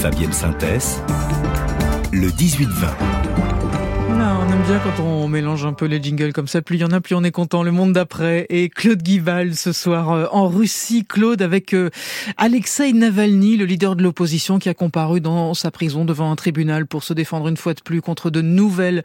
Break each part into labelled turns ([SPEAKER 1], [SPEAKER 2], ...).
[SPEAKER 1] Fabienne Synthèse, le 18-20
[SPEAKER 2] on aime bien quand on mélange un peu les jingles comme ça. Plus il y en a, plus on est content. Le monde d'après et Claude Guival ce soir euh, en Russie. Claude avec euh, Alexei Navalny, le leader de l'opposition qui a comparu dans sa prison devant un tribunal pour se défendre une fois de plus contre de nouvelles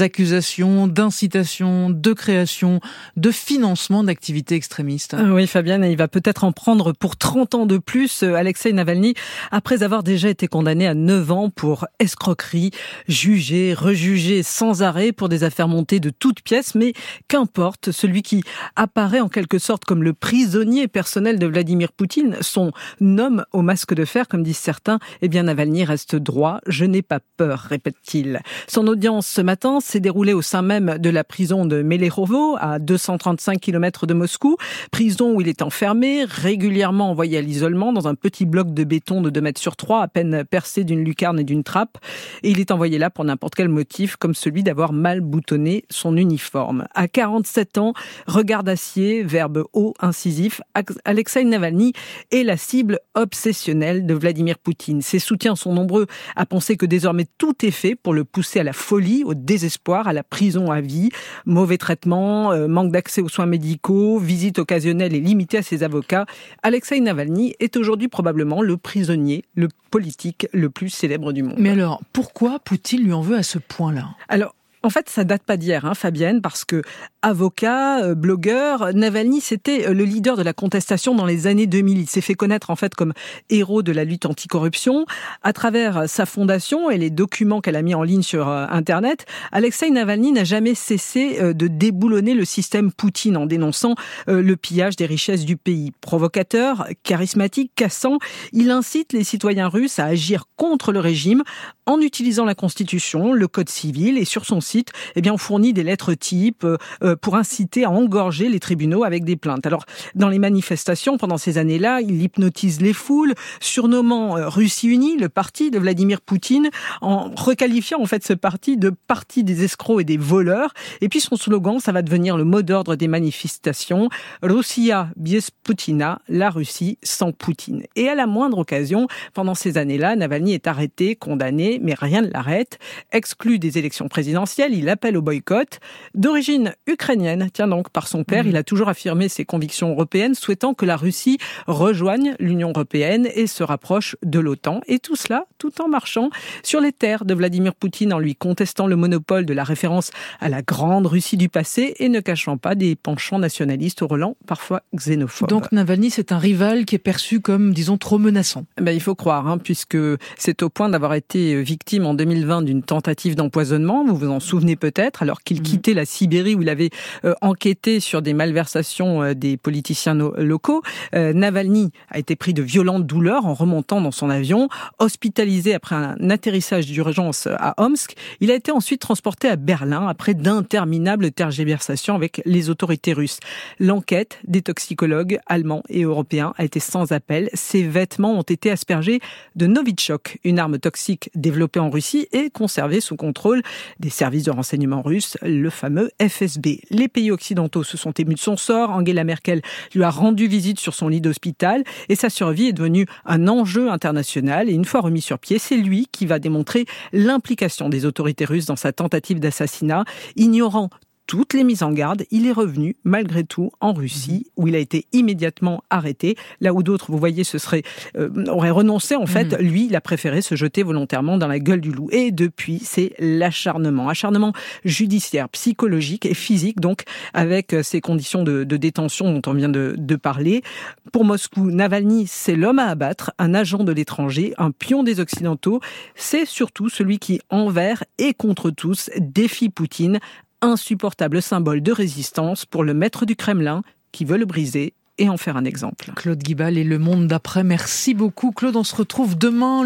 [SPEAKER 2] accusations d'incitation, de création, de financement d'activités extrémistes.
[SPEAKER 3] Ah oui, Fabienne, il va peut-être en prendre pour 30 ans de plus, euh, Alexei Navalny, après avoir déjà été condamné à 9 ans pour escroquerie, jugé, rejugé sans arrêt pour des affaires montées de toutes pièces, mais qu'importe, celui qui apparaît en quelque sorte comme le prisonnier personnel de Vladimir Poutine, son homme au masque de fer, comme disent certains, eh bien Navalny reste droit, je n'ai pas peur, répète-t-il. Son audience ce matin s'est déroulée au sein même de la prison de Melerovo, à 235 km de Moscou, prison où il est enfermé, régulièrement envoyé à l'isolement dans un petit bloc de béton de 2 mètres sur 3, à peine percé d'une lucarne et d'une trappe, et il est envoyé là pour n'importe quel motif, comme celui d'avoir mal boutonné son uniforme. À 47 ans, regard d'acier, verbe haut, incisif, Alexei Navalny est la cible obsessionnelle de Vladimir Poutine. Ses soutiens sont nombreux à penser que désormais tout est fait pour le pousser à la folie, au désespoir, à la prison à vie, mauvais traitement, euh, manque d'accès aux soins médicaux, visite occasionnelle et limitée à ses avocats. Alexei Navalny est aujourd'hui probablement le prisonnier, le politique le plus célèbre du monde.
[SPEAKER 2] Mais alors, pourquoi Poutine lui en veut à ce point-là?
[SPEAKER 3] Alors, en fait, ça date pas d'hier, hein, Fabienne, parce que avocat, euh, blogueur, Navalny, c'était euh, le leader de la contestation dans les années 2000. Il s'est fait connaître en fait comme héros de la lutte anticorruption à travers sa fondation et les documents qu'elle a mis en ligne sur euh, Internet. Alexei Navalny n'a jamais cessé de déboulonner le système Poutine en dénonçant le pillage des richesses du pays. Provocateur, charismatique, cassant, il incite les citoyens russes à agir contre le régime en utilisant la Constitution, le Code civil et sur son eh bien, on fournit des lettres types euh, euh, pour inciter à engorger les tribunaux avec des plaintes. Alors, dans les manifestations, pendant ces années-là, il hypnotise les foules, surnommant euh, Russie Unie, le parti de Vladimir Poutine, en requalifiant en fait ce parti de parti des escrocs et des voleurs. Et puis son slogan, ça va devenir le mot d'ordre des manifestations, Russia bez Putina, la Russie sans Poutine. Et à la moindre occasion, pendant ces années-là, Navalny est arrêté, condamné, mais rien ne l'arrête, exclu des élections présidentielles il appelle au boycott. D'origine ukrainienne, tiens donc, par son père, mmh. il a toujours affirmé ses convictions européennes, souhaitant que la Russie rejoigne l'Union européenne et se rapproche de l'OTAN. Et tout cela tout en marchant sur les terres de Vladimir Poutine, en lui contestant le monopole de la référence à la grande Russie du passé et ne cachant pas des penchants nationalistes au relent parfois xénophobes.
[SPEAKER 2] Donc Navalny, c'est un rival qui est perçu comme, disons, trop menaçant.
[SPEAKER 3] Ben, il faut croire, hein, puisque c'est au point d'avoir été victime en 2020 d'une tentative d'empoisonnement, vous vous en souvenez peut-être, alors qu'il mhm. quittait la Sibérie où il avait euh, enquêté sur des malversations euh, des politiciens locaux. Euh, Navalny a été pris de violentes douleurs en remontant dans son avion, hospitalisé après un atterrissage d'urgence à Omsk. Il a été ensuite transporté à Berlin après d'interminables tergiversations avec les autorités russes. L'enquête des toxicologues allemands et européens a été sans appel. Ses vêtements ont été aspergés de Novichok, une arme toxique développée en Russie et conservée sous contrôle des services de renseignement russes, le fameux FSB. Les pays occidentaux se sont émus de son sort. Angela Merkel lui a rendu visite sur son lit d'hôpital et sa survie est devenue un enjeu international. Et une fois remis sur pied, c'est lui qui va démontrer l'implication des autorités russes dans sa tentative d'assassinat, ignorant toutes les mises en garde, il est revenu malgré tout en Russie où il a été immédiatement arrêté. Là où d'autres, vous voyez, ce serait euh, auraient renoncé en fait, mhm. lui, il a préféré se jeter volontairement dans la gueule du loup. Et depuis, c'est l'acharnement, acharnement judiciaire, psychologique et physique, donc avec euh, ces conditions de, détention dont on vient de, de parler. Pour Moscou, Navalny, c'est l'homme à abattre, un agent de l'étranger, un pion des occidentaux. C'est surtout celui qui, envers et contre tous, défie Poutine insupportable symbole de résistance pour le maître du Kremlin qui veut le briser et en faire un exemple.
[SPEAKER 2] Claude Guibal et le monde d'après, merci beaucoup. Claude, on se retrouve demain.